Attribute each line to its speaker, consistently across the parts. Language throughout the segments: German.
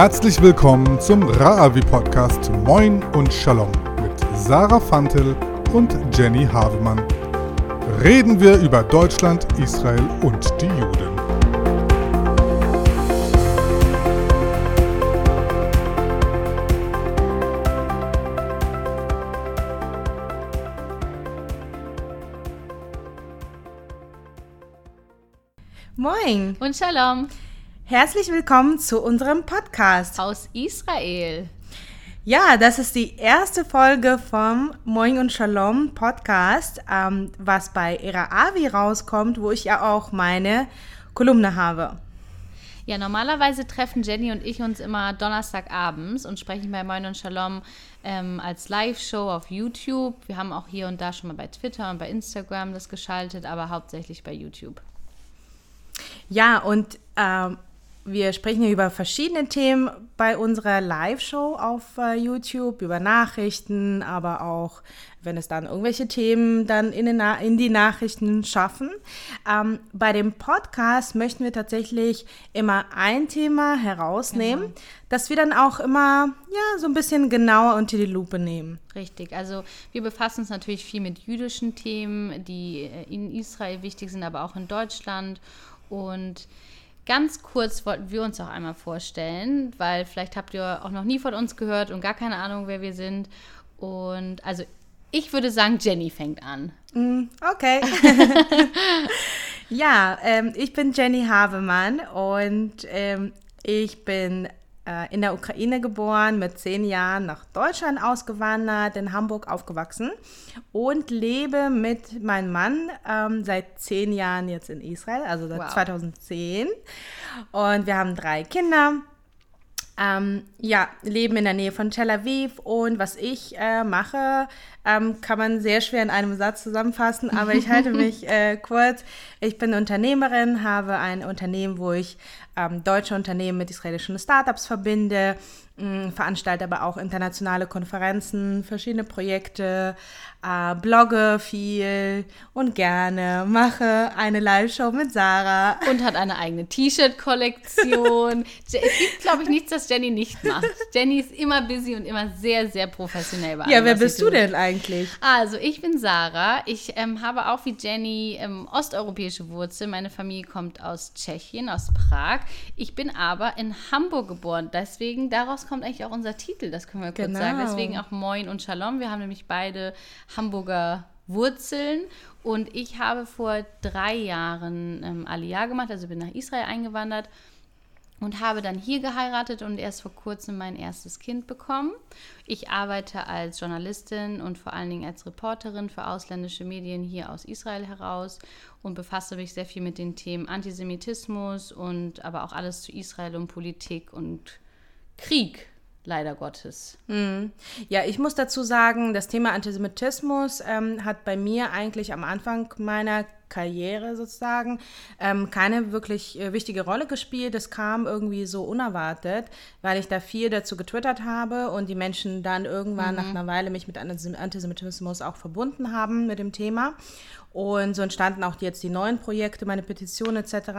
Speaker 1: Herzlich willkommen zum Ra'avi Podcast Moin und Shalom mit Sarah Fantel und Jenny Havemann. Reden wir über Deutschland, Israel und die Juden.
Speaker 2: Moin
Speaker 3: Und Shalom
Speaker 2: Herzlich willkommen zu unserem Podcast.
Speaker 3: Aus Israel.
Speaker 2: Ja, das ist die erste Folge vom Moin und Shalom Podcast, ähm, was bei Era Avi rauskommt, wo ich ja auch meine Kolumne habe.
Speaker 3: Ja, normalerweise treffen Jenny und ich uns immer Donnerstagabends und sprechen bei Moin und Shalom ähm, als Live-Show auf YouTube. Wir haben auch hier und da schon mal bei Twitter und bei Instagram das geschaltet, aber hauptsächlich bei YouTube.
Speaker 2: Ja, und ähm, wir sprechen hier über verschiedene Themen bei unserer Live-Show auf äh, YouTube, über Nachrichten, aber auch, wenn es dann irgendwelche Themen dann in, den in die Nachrichten schaffen. Ähm, bei dem Podcast möchten wir tatsächlich immer ein Thema herausnehmen, das wir dann auch immer ja, so ein bisschen genauer unter die Lupe nehmen.
Speaker 3: Richtig, also wir befassen uns natürlich viel mit jüdischen Themen, die äh, in Israel wichtig sind, aber auch in Deutschland. Und ganz kurz wollten wir uns auch einmal vorstellen, weil vielleicht habt ihr auch noch nie von uns gehört und gar keine Ahnung, wer wir sind. Und also ich würde sagen, Jenny fängt an.
Speaker 2: Mm, Okay. ja, ähm, ich bin Jenny Havemann und ähm, ich bin äh, in der Ukraine geboren, mit zehn Jahren nach Deutschland ausgewandert, in Hamburg aufgewachsen und lebe mit meinem Mann ähm, seit zehn Jahren jetzt in Israel, also seit
Speaker 3: Wow.
Speaker 2: 2010. Und wir haben drei Kinder. Ähm, ja, leben in der Nähe von Tel Aviv und was ich äh, mache, ähm, kann man sehr schwer in einem Satz zusammenfassen, aber ich halte mich äh, kurz. Ich bin Unternehmerin, habe ein Unternehmen, wo ich ähm, deutsche Unternehmen mit israelischen Startups verbinde, veranstalte aber auch internationale Konferenzen, verschiedene Projekte, äh, blogge viel und gerne, mache eine Live-Show mit Sarah.
Speaker 3: Und hat eine eigene T-Shirt-Kollektion. Es gibt, glaube ich, nichts, das Jenny nicht macht. Jenny ist immer busy und immer sehr, sehr professionell bei allem,
Speaker 2: Ja, wer bist du denn eigentlich?
Speaker 3: Also, ich bin Sarah. Ich ähm, habe auch wie Jenny ähm, osteuropäische Wurzeln. Meine Familie kommt aus Tschechien, aus Prag. Ich bin aber in Hamburg geboren. Deswegen, daraus kommt eigentlich auch unser Titel. Das können wir kurz
Speaker 2: Genau.
Speaker 3: sagen. Deswegen auch Moin und Shalom. Wir haben nämlich beide Hamburger Wurzeln. Und ich habe vor drei Jahren ähm, Aliyah gemacht, also bin nach Israel eingewandert und habe dann hier geheiratet und erst vor kurzem mein erstes Kind bekommen. Ich arbeite als Journalistin und vor allen Dingen als Reporterin für ausländische Medien hier aus Israel heraus und befasse mich sehr viel mit den Themen Antisemitismus und aber auch alles zu Israel und Politik und Krieg, leider Gottes.
Speaker 2: Ja, ich muss dazu sagen, das Thema Antisemitismus ähm, hat bei mir eigentlich am Anfang meiner Karriere sozusagen ähm, keine wirklich äh, wichtige Rolle gespielt. Es kam irgendwie so unerwartet, weil ich da viel dazu getwittert habe und die Menschen dann irgendwann nach einer Weile mich mit Antisem- Antisemitismus auch verbunden haben mit dem Thema. Und so entstanden auch jetzt die neuen Projekte, meine Petition etc.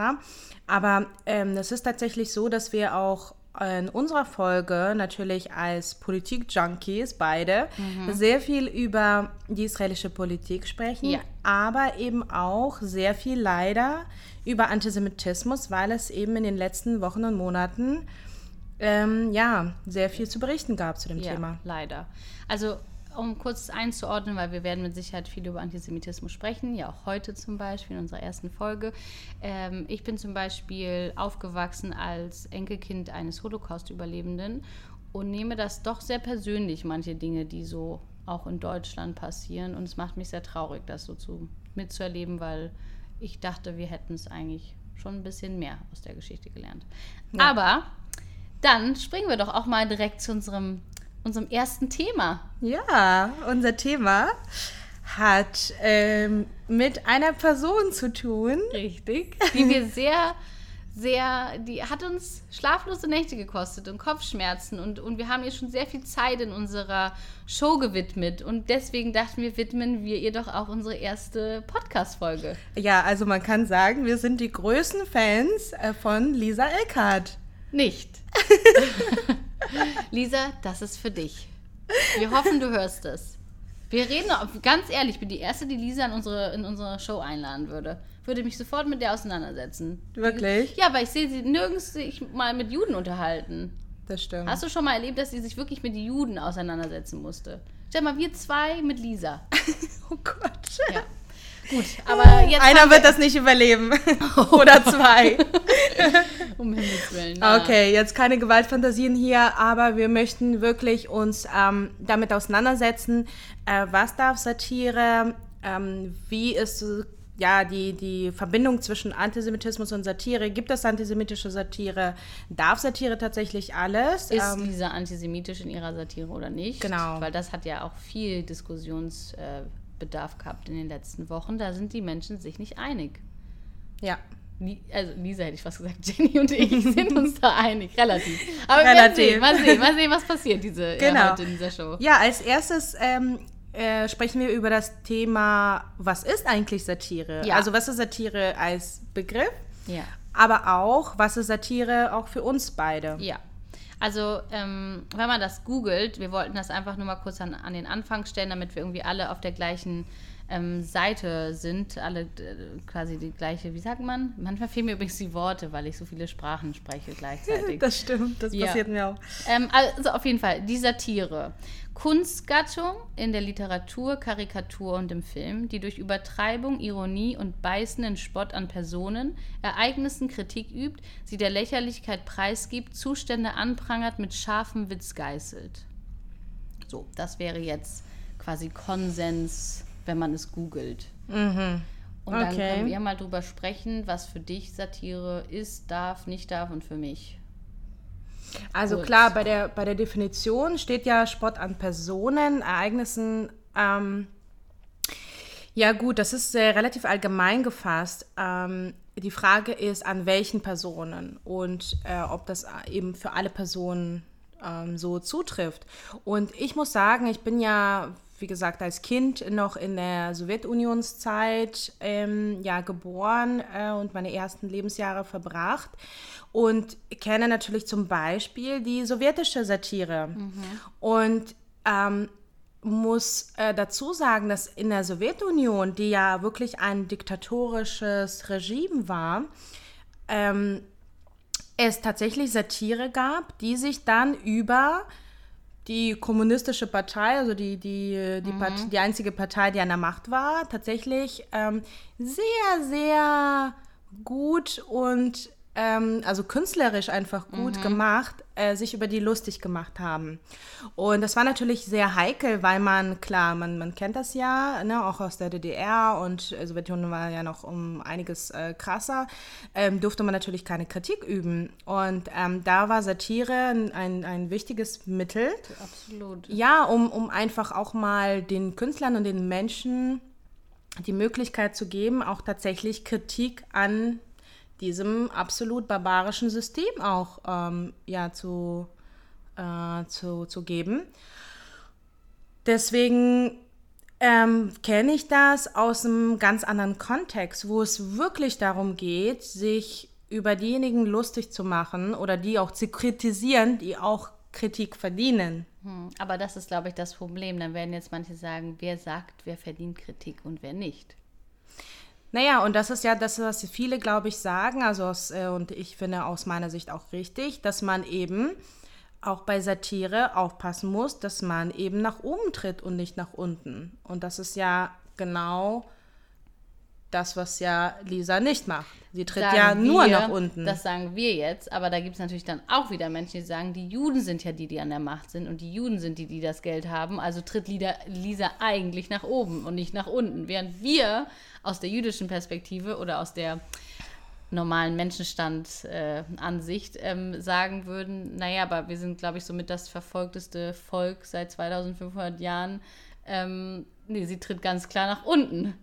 Speaker 2: Aber ähm, es ist tatsächlich so, dass wir auch in unserer Folge natürlich als Politik-Junkies beide sehr viel über die israelische Politik sprechen,
Speaker 3: Ja.
Speaker 2: aber eben auch sehr viel leider über Antisemitismus, weil es eben in den letzten Wochen und Monaten ähm, ja sehr viel zu berichten gab zu dem
Speaker 3: Ja,
Speaker 2: Thema.
Speaker 3: leider. Also um kurz einzuordnen, weil wir werden mit Sicherheit viel über Antisemitismus sprechen, ja auch heute zum Beispiel in unserer ersten Folge. Ähm, ich bin zum Beispiel aufgewachsen als Enkelkind eines Holocaust-Überlebenden und nehme das doch sehr persönlich, manche Dinge, die so auch in Deutschland passieren. Und es macht mich sehr traurig, das so zu, mitzuerleben, weil ich dachte, wir hätten es eigentlich schon ein bisschen mehr aus der Geschichte gelernt. Aber dann springen wir doch auch mal direkt zu unserem, unserem ersten Thema.
Speaker 2: Ja, unser Thema hat ähm, mit einer Person zu tun.
Speaker 3: Richtig. Die wir sehr, sehr, die hat uns schlaflose Nächte gekostet und Kopfschmerzen und, und wir haben ihr schon sehr viel Zeit in unserer Show gewidmet und deswegen dachten wir, widmen wir ihr doch auch unsere erste Podcast-Folge.
Speaker 2: Ja, also man kann sagen, wir sind die größten Fans äh, von Lisa Eckhardt.
Speaker 3: nicht. Lisa, das ist für dich. Wir hoffen, du hörst es. Wir reden, ganz ehrlich, ich bin die Erste, die Lisa in unsere, in unsere Show einladen würde. Würde mich sofort mit der auseinandersetzen.
Speaker 2: Wirklich?
Speaker 3: Ja, weil ich sehe sie nirgends sich mal mit Juden unterhalten.
Speaker 2: Das stimmt.
Speaker 3: Hast du schon mal erlebt, dass sie sich wirklich mit Juden auseinandersetzen musste? Stell mal, wir zwei mit Lisa.
Speaker 2: oh Gott.
Speaker 3: Ja. Gut, aber jetzt.
Speaker 2: Einer wird das nicht überleben. Oder zwei.
Speaker 3: um Himmels Willen. Na.
Speaker 2: Okay, jetzt keine Gewaltfantasien hier, aber wir möchten wirklich uns ähm, damit auseinandersetzen, äh, was darf Satire, ähm, wie ist ja, die, die Verbindung zwischen Antisemitismus und Satire. Gibt es antisemitische Satire? Darf Satire tatsächlich alles?
Speaker 3: Ist ähm, Lisa antisemitisch in ihrer Satire oder nicht?
Speaker 2: Genau.
Speaker 3: Weil das hat ja auch viel Diskussionsbedarf äh, gehabt in den letzten Wochen. Da sind die Menschen sich nicht einig.
Speaker 2: Ja.
Speaker 3: Also Lisa hätte ich fast gesagt, Jenny und ich sind uns da einig, relativ. Aber
Speaker 2: relativ.
Speaker 3: Sehen, mal sehen, mal sehen, was passiert diese,
Speaker 2: genau.
Speaker 3: ja, heute in dieser Show.
Speaker 2: Ja, als erstes ähm, äh, sprechen wir über das Thema, was ist eigentlich Satire?
Speaker 3: Ja.
Speaker 2: Also was ist Satire als Begriff?
Speaker 3: Ja.
Speaker 2: Aber auch, was ist Satire auch für uns beide?
Speaker 3: Ja. Also, ähm, wenn man das googelt, wir wollten das einfach nur mal kurz an, an den Anfang stellen, damit wir irgendwie alle auf der gleichen ähm, Seite sind, alle äh, quasi die gleiche, wie sagt man? Manchmal fehlen mir übrigens die Worte, weil ich so viele Sprachen spreche gleichzeitig.
Speaker 2: das stimmt, das
Speaker 3: Ja.
Speaker 2: passiert mir auch.
Speaker 3: Ähm, also auf jeden Fall, die Satire. Kunstgattung in der Literatur, Karikatur und im Film, die durch Übertreibung, Ironie und beißenden Spott an Personen, Ereignissen Kritik übt, sie der Lächerlichkeit preisgibt, Zustände anprangert, mit scharfem Witz geißelt. So, das wäre jetzt quasi Konsens, wenn man es googelt. Und dann
Speaker 2: Okay.
Speaker 3: können wir mal drüber sprechen, was für dich Satire ist, darf, nicht darf und für mich.
Speaker 2: Also
Speaker 3: Kurz.
Speaker 2: klar, bei der, bei der Definition steht ja Spott an Personen, Ereignissen. Ähm, ja gut, das ist äh, relativ allgemein gefasst. Ähm, die Frage ist, an welchen Personen und äh, ob das eben für alle Personen ähm, so zutrifft. Und ich muss sagen, ich bin ja, wie gesagt, als Kind noch in der Sowjetunionszeit ähm, ja, geboren äh, und meine ersten Lebensjahre verbracht und kenne natürlich zum Beispiel die sowjetische Satire. Und ähm, muss äh, dazu sagen, dass in der Sowjetunion, die ja wirklich ein diktatorisches Regime war, ähm, es tatsächlich Satire gab, die sich dann über die kommunistische Partei, also die, die, die, Part, die einzige Partei, die an der Macht war, tatsächlich ähm, sehr, sehr gut und ähm, also künstlerisch einfach gut gemacht, äh, sich über die lustig gemacht haben. Und das war natürlich sehr heikel, weil man, klar, man, man kennt das ja, ne, auch aus der DDR und äh, Sowjetunion war ja noch um einiges äh, krasser, ähm, durfte man natürlich keine Kritik üben. Und ähm, da war Satire ein, ein, ein wichtiges Mittel.
Speaker 3: Absolut.
Speaker 2: Ja, um, um einfach auch mal den Künstlern und den Menschen die Möglichkeit zu geben, auch tatsächlich Kritik an diesem absolut barbarischen System auch ähm, ja, zu, äh, zu, zu geben. Deswegen ähm, kenne ich das aus einem ganz anderen Kontext, wo es wirklich darum geht, sich über diejenigen lustig zu machen oder die auch zu kritisieren, die auch Kritik verdienen.
Speaker 3: Hm, Aber das ist, glaube ich, das Problem. Dann werden jetzt manche sagen, wer sagt, wer verdient Kritik und wer nicht.
Speaker 2: Naja, und das ist ja das, was viele, glaube ich, sagen, also aus, äh, und ich finde aus meiner Sicht auch richtig, dass man eben auch bei Satire aufpassen muss, dass man eben nach oben tritt und nicht nach unten. Und das ist ja genau das, was ja Lisa nicht macht. Sie tritt
Speaker 3: Sagen
Speaker 2: ja nur
Speaker 3: wir,
Speaker 2: nach unten.
Speaker 3: Das sagen wir jetzt, aber da gibt es natürlich dann auch wieder Menschen, die sagen, die Juden sind ja die, die an der Macht sind und die Juden sind die, die das Geld haben. Also tritt Lisa, Lisa eigentlich nach oben und nicht nach unten. Während wir aus der jüdischen Perspektive oder aus der normalen Menschenstand-Ansicht ähm, sagen würden, naja, aber wir sind, glaube ich, somit das verfolgteste Volk seit 2500 Jahren. Ähm, nee, sie tritt ganz klar nach unten.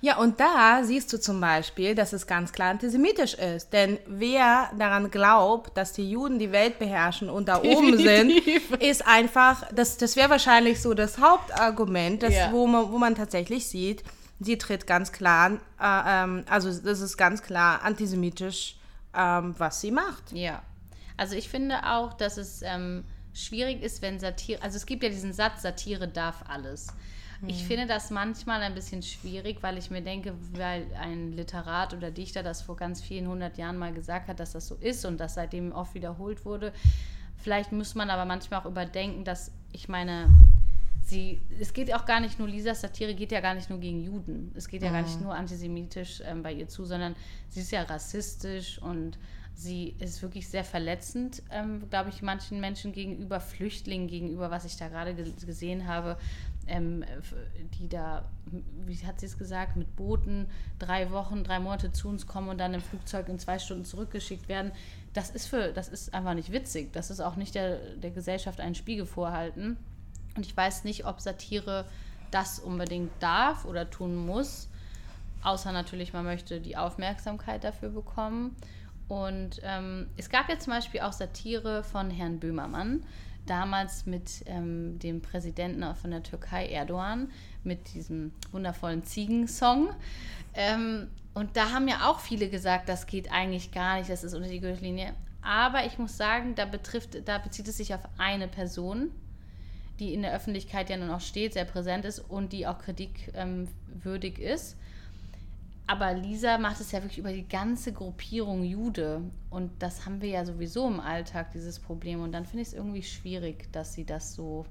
Speaker 2: Ja, und da siehst du zum Beispiel, dass es ganz klar antisemitisch ist. Denn wer daran glaubt, dass die Juden die Welt beherrschen und da oben sind, ist einfach, das, das wäre wahrscheinlich so das Hauptargument, das,
Speaker 3: Ja.
Speaker 2: wo, man, wo man tatsächlich sieht, sie tritt ganz klar, äh, ähm, also das ist ganz klar antisemitisch, ähm, was sie macht.
Speaker 3: Ja. Also ich finde auch, dass es ähm, schwierig ist, wenn Satire, also es gibt ja diesen Satz, Satire darf alles. Ich
Speaker 2: Mhm.
Speaker 3: finde das manchmal ein bisschen schwierig, weil ich mir denke, weil ein Literat oder Dichter das vor ganz vielen hundert Jahren mal gesagt hat, dass das so ist und das seitdem oft wiederholt wurde. Vielleicht muss man aber manchmal auch überdenken, dass ich meine, sie, es geht auch gar nicht nur, Lisas Satire geht ja gar nicht nur gegen Juden. Es geht ja gar nicht nur antisemitisch ähm, bei ihr zu, sondern sie ist ja rassistisch und sie ist wirklich sehr verletzend, ähm, glaube ich, manchen Menschen gegenüber, Flüchtlingen gegenüber, was ich da gerade ge gesehen habe, ähm, die da, wie hat sie es gesagt, mit Booten drei Wochen, drei Monate zu uns kommen und dann im Flugzeug in zwei Stunden zurückgeschickt werden. Das ist für, das ist einfach nicht witzig. Das ist auch nicht der, der Gesellschaft einen Spiegel vorhalten. Und ich weiß nicht, ob Satire das unbedingt darf oder tun muss. Außer natürlich, man möchte die Aufmerksamkeit dafür bekommen. Und ähm, es gab ja zum Beispiel auch Satire von Herrn Böhmermann, damals mit ähm, dem Präsidenten von der Türkei, Erdogan, mit diesem wundervollen Ziegensong. Ähm, und da haben ja auch viele gesagt, das geht eigentlich gar nicht, das ist unter die Gürtellinie. Aber ich muss sagen, da, betrifft, da bezieht es sich auf eine Person, die in der Öffentlichkeit ja nun auch steht, sehr präsent ist und die auch kritikwürdig ist. Aber Lisa macht es ja wirklich über die ganze Gruppierung Jude. Und das haben wir ja sowieso im Alltag, dieses Problem. Und dann finde ich es irgendwie schwierig, dass sie das so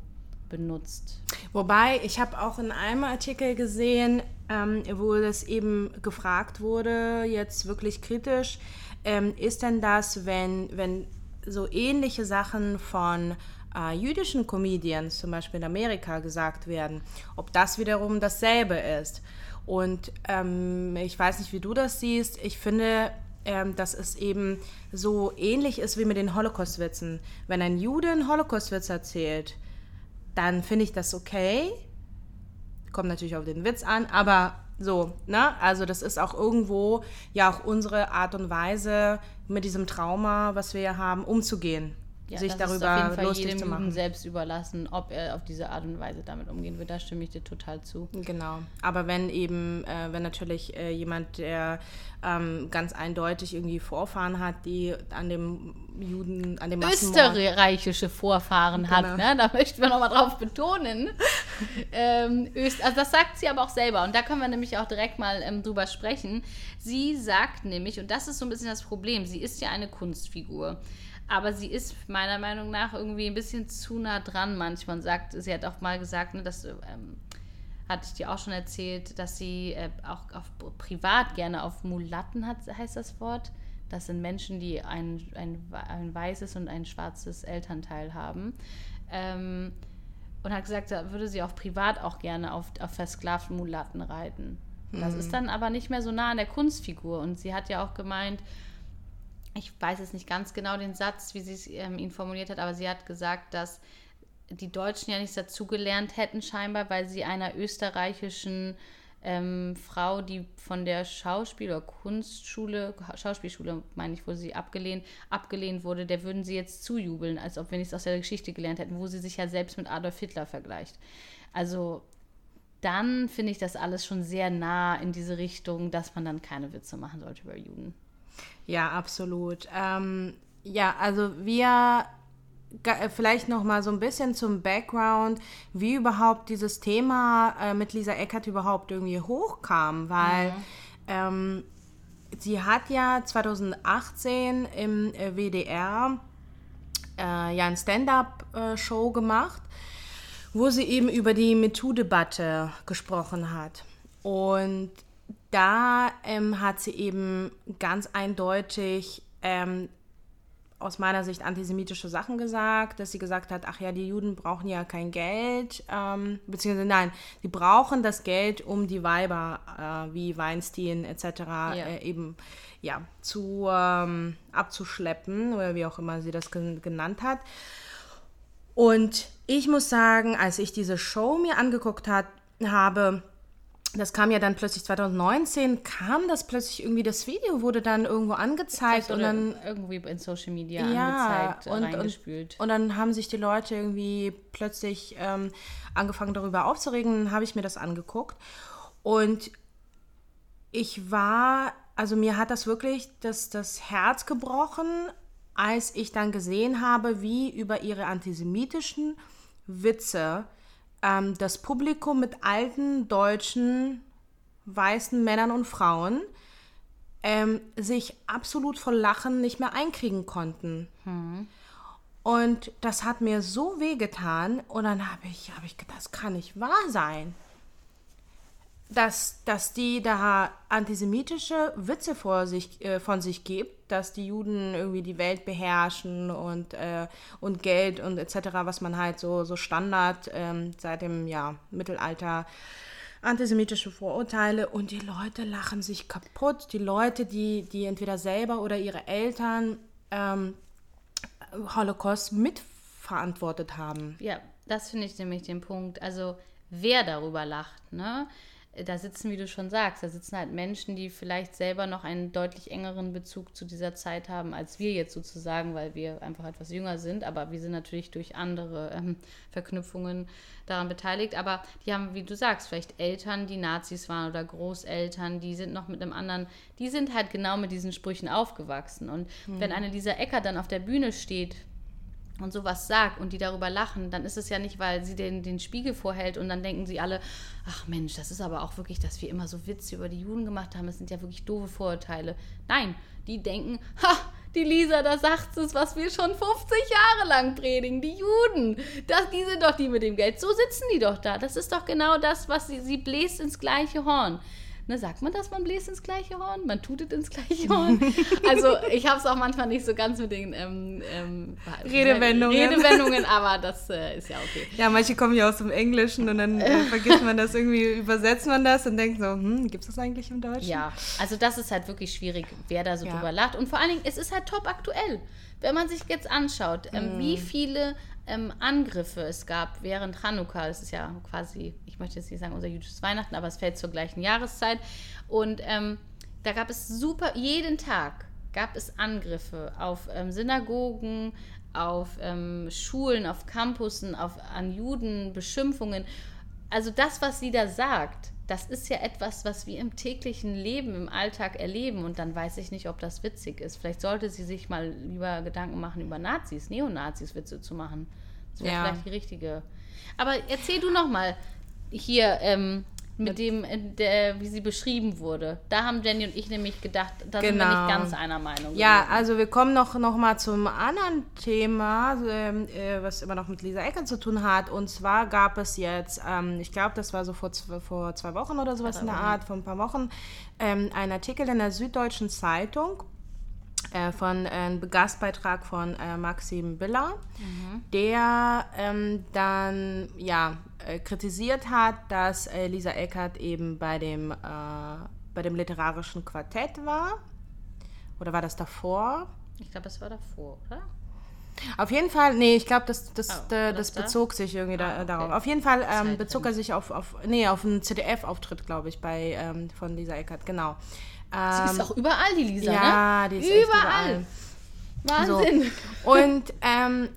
Speaker 3: benutzt.
Speaker 2: Wobei, ich habe auch in einem Artikel gesehen, ähm, wo das eben gefragt wurde, jetzt wirklich kritisch, ähm, ist denn das, wenn, wenn so ähnliche Sachen von äh, jüdischen Comedians, zum Beispiel in Amerika, gesagt werden, ob das wiederum dasselbe ist. Und ähm, ich weiß nicht, wie du das siehst. Ich finde, ähm, dass es eben so ähnlich ist wie mit den Holocaust-Witzen. Wenn ein Jude einen Holocaust-Witz erzählt, dann finde ich das okay. Kommt natürlich auf den Witz an, aber so, ne? Also das ist auch irgendwo ja auch unsere Art und Weise, mit diesem Trauma, was wir ja haben, umzugehen.
Speaker 3: Ja,
Speaker 2: sich
Speaker 3: das ist auf
Speaker 2: darüber
Speaker 3: jeden Fall
Speaker 2: zu machen.
Speaker 3: selbst überlassen, ob er auf diese Art und Weise damit umgehen wird. Da stimme ich dir total zu.
Speaker 2: Genau. Aber wenn eben, äh, wenn natürlich äh, jemand, der ähm, ganz eindeutig irgendwie Vorfahren hat, die an dem Juden, an dem Massenmord
Speaker 3: österreichische Vorfahren hat,
Speaker 2: Genau.
Speaker 3: ne? da möchten wir nochmal drauf betonen. ähm, Öst also das sagt sie aber auch selber und da können wir nämlich auch direkt mal ähm, drüber sprechen. Sie sagt nämlich, und das ist so ein bisschen das Problem, sie ist ja eine Kunstfigur. Aber sie ist meiner Meinung nach irgendwie ein bisschen zu nah dran manchmal. Und sagt, sie hat auch mal gesagt, ne, dass ähm, hatte ich dir auch schon erzählt, dass sie äh, auch auf, privat gerne auf Mulatten hat, heißt das Wort. Das sind Menschen, die ein, ein, ein weißes und ein schwarzes Elternteil haben. Ähm, und hat gesagt, da würde sie auch privat auch gerne auf, auf versklavten Mulatten reiten. Das ist dann aber nicht mehr so nah an der Kunstfigur. Und sie hat ja auch gemeint, ich weiß jetzt nicht ganz genau den Satz, wie sie ähm, ihn formuliert hat, aber sie hat gesagt, dass die Deutschen ja nichts dazugelernt hätten scheinbar, weil sie einer österreichischen ähm, Frau, die von der Schauspiel- oder Kunstschule, Schauspielschule, meine ich, wo sie abgelehnt, abgelehnt wurde, der würden sie jetzt zujubeln, als ob wir nichts aus der Geschichte gelernt hätten, wo sie sich ja selbst mit Adolf Hitler vergleicht. Also dann finde ich das alles schon sehr nah in diese Richtung, dass man dann keine Witze machen sollte über Juden.
Speaker 2: Ja, absolut. Ähm, ja, also wir äh, vielleicht noch mal so ein bisschen zum Background, wie überhaupt dieses Thema äh, mit Lisa Eckert überhaupt irgendwie hochkam, weil ähm, sie hat ja 2018 im äh, WDR äh, ja ein Stand-up-Show gemacht, wo sie eben über die MeToo-Debatte gesprochen hat. Und da ähm, hat sie eben ganz eindeutig ähm, aus meiner Sicht antisemitische Sachen gesagt, dass sie gesagt hat, ach ja, die Juden brauchen ja kein Geld, ähm, beziehungsweise nein, die brauchen das Geld, um die Weiber äh, wie Weinstein etc. Äh, eben ja, zu ähm, abzuschleppen oder wie auch immer sie das gen genannt hat. Und ich muss sagen, als ich diese Show mir angeguckt hat, habe, das kam ja dann plötzlich 2019, kam das plötzlich irgendwie, das Video wurde dann irgendwo angezeigt und dann
Speaker 3: irgendwie in Social Media
Speaker 2: ja,
Speaker 3: angezeigt,
Speaker 2: und,
Speaker 3: reingespült.
Speaker 2: und, und dann haben sich die Leute irgendwie plötzlich ähm, angefangen darüber aufzuregen. Dann habe ich mir das angeguckt und ich war, also mir hat das wirklich das, das Herz gebrochen, als ich dann gesehen habe, wie über ihre antisemitischen Witze ähm, das Publikum mit alten deutschen weißen Männern und Frauen ähm, sich absolut vor Lachen nicht mehr einkriegen konnten. Und das hat mir so wehgetan. Und dann habe ich, hab ich gedacht, das kann nicht wahr sein. Dass, dass die da antisemitische Witze vor sich, äh, von sich gibt, dass die Juden irgendwie die Welt beherrschen und, äh, und Geld und etc., was man halt so, so Standard ähm, seit dem ja, Mittelalter antisemitische Vorurteile und die Leute lachen sich kaputt. Die Leute, die, die entweder selber oder ihre Eltern ähm, Holocaust mitverantwortet haben.
Speaker 3: Ja, das finde ich nämlich den Punkt. Also wer darüber lacht, ne? Da sitzen, wie du schon sagst, da sitzen halt Menschen, die vielleicht selber noch einen deutlich engeren Bezug zu dieser Zeit haben als wir jetzt sozusagen, weil wir einfach etwas jünger sind. Aber wir sind natürlich durch andere ähm, Verknüpfungen daran beteiligt. Aber die haben, wie du sagst, vielleicht Eltern, die Nazis waren oder Großeltern, die sind noch mit einem anderen, die sind halt genau mit diesen Sprüchen aufgewachsen. Und wenn eine Lisa Ecker dann auf der Bühne steht und sowas sagt und die darüber lachen, dann ist es ja nicht, weil sie den, den Spiegel vorhält und dann denken sie alle, ach Mensch, das ist aber auch wirklich, dass wir immer so Witze über die Juden gemacht haben, das sind ja wirklich doofe Vorurteile. Nein, die denken, ha, die Lisa, da sagt es, was wir schon 50 Jahre lang predigen, die Juden, das, die sind doch die mit dem Geld, so sitzen die doch da, das ist doch genau das, was sie, sie bläst ins gleiche Horn. Ne, sagt man das, man bläst ins gleiche Horn? Man tutet ins gleiche Horn? Also ich habe es auch manchmal nicht so ganz mit den ähm, ähm,
Speaker 2: Redewendungen.
Speaker 3: Redewendungen, aber das äh, ist ja okay.
Speaker 2: Ja, manche kommen ja aus dem Englischen und dann äh, vergisst man das irgendwie, übersetzt man das und denkt so, hm, gibt es das eigentlich im Deutschen?
Speaker 3: Ja, also das ist halt wirklich schwierig, wer da so
Speaker 2: Ja.
Speaker 3: drüber lacht. Und vor allen Dingen, es ist halt top aktuell. Wenn man sich jetzt anschaut, ähm, wie viele ähm, Angriffe es gab während Chanukka, das ist ja quasi, ich möchte jetzt nicht sagen unser jüdisches Weihnachten, aber es fällt zur gleichen Jahreszeit. Und ähm, da gab es super, jeden Tag gab es Angriffe auf ähm, Synagogen, auf ähm, Schulen, auf Campussen, auf, an Juden, Beschimpfungen. Also das, was sie da sagt, das ist ja etwas, was wir im täglichen Leben, im Alltag erleben. Und dann weiß ich nicht, ob das witzig ist. Vielleicht sollte sie sich mal lieber Gedanken machen, über Nazis, Neonazis Witze zu machen. Das wäre
Speaker 2: Ja.
Speaker 3: vielleicht die richtige. Aber erzähl du noch mal hier ähm, mit dem, der, wie sie beschrieben wurde. Da haben Jenny und ich nämlich gedacht, da sind wir
Speaker 2: Genau.
Speaker 3: nicht ganz einer Meinung.
Speaker 2: Ja,
Speaker 3: gewesen.
Speaker 2: also wir kommen noch, noch mal zum anderen Thema, ähm, äh, was immer noch mit Lisa Ecker zu tun hat. Und zwar gab es jetzt, ähm, ich glaube, das war so vor, vor zwei Wochen oder sowas in der Art, vor ein paar Wochen, ähm, ein Artikel in der Süddeutschen Zeitung äh, von äh, einem Gastbeitrag von äh, Maxim Biller, der ähm, dann ja äh, kritisiert hat, dass äh, Lisa Eckert eben bei dem, äh, bei dem literarischen Quartett war. Oder war das davor?
Speaker 3: Ich glaube, das war davor, oder?
Speaker 2: Auf jeden Fall, nee, ich glaube, das, das,
Speaker 3: Oh,
Speaker 2: äh, das
Speaker 3: das da?
Speaker 2: bezog sich irgendwie da,
Speaker 3: Ah, okay.
Speaker 2: darauf. Auf jeden Fall ähm, bezog er sich auf, auf, nee, auf einen ZDF-Auftritt, glaube ich, bei, ähm, von Lisa Eckert, genau.
Speaker 3: Sie
Speaker 2: Ähm,
Speaker 3: ist auch überall, die Lisa,
Speaker 2: ja,
Speaker 3: ne?
Speaker 2: die ist
Speaker 3: überall.
Speaker 2: überall.
Speaker 3: Wahnsinn.
Speaker 2: Und ähm,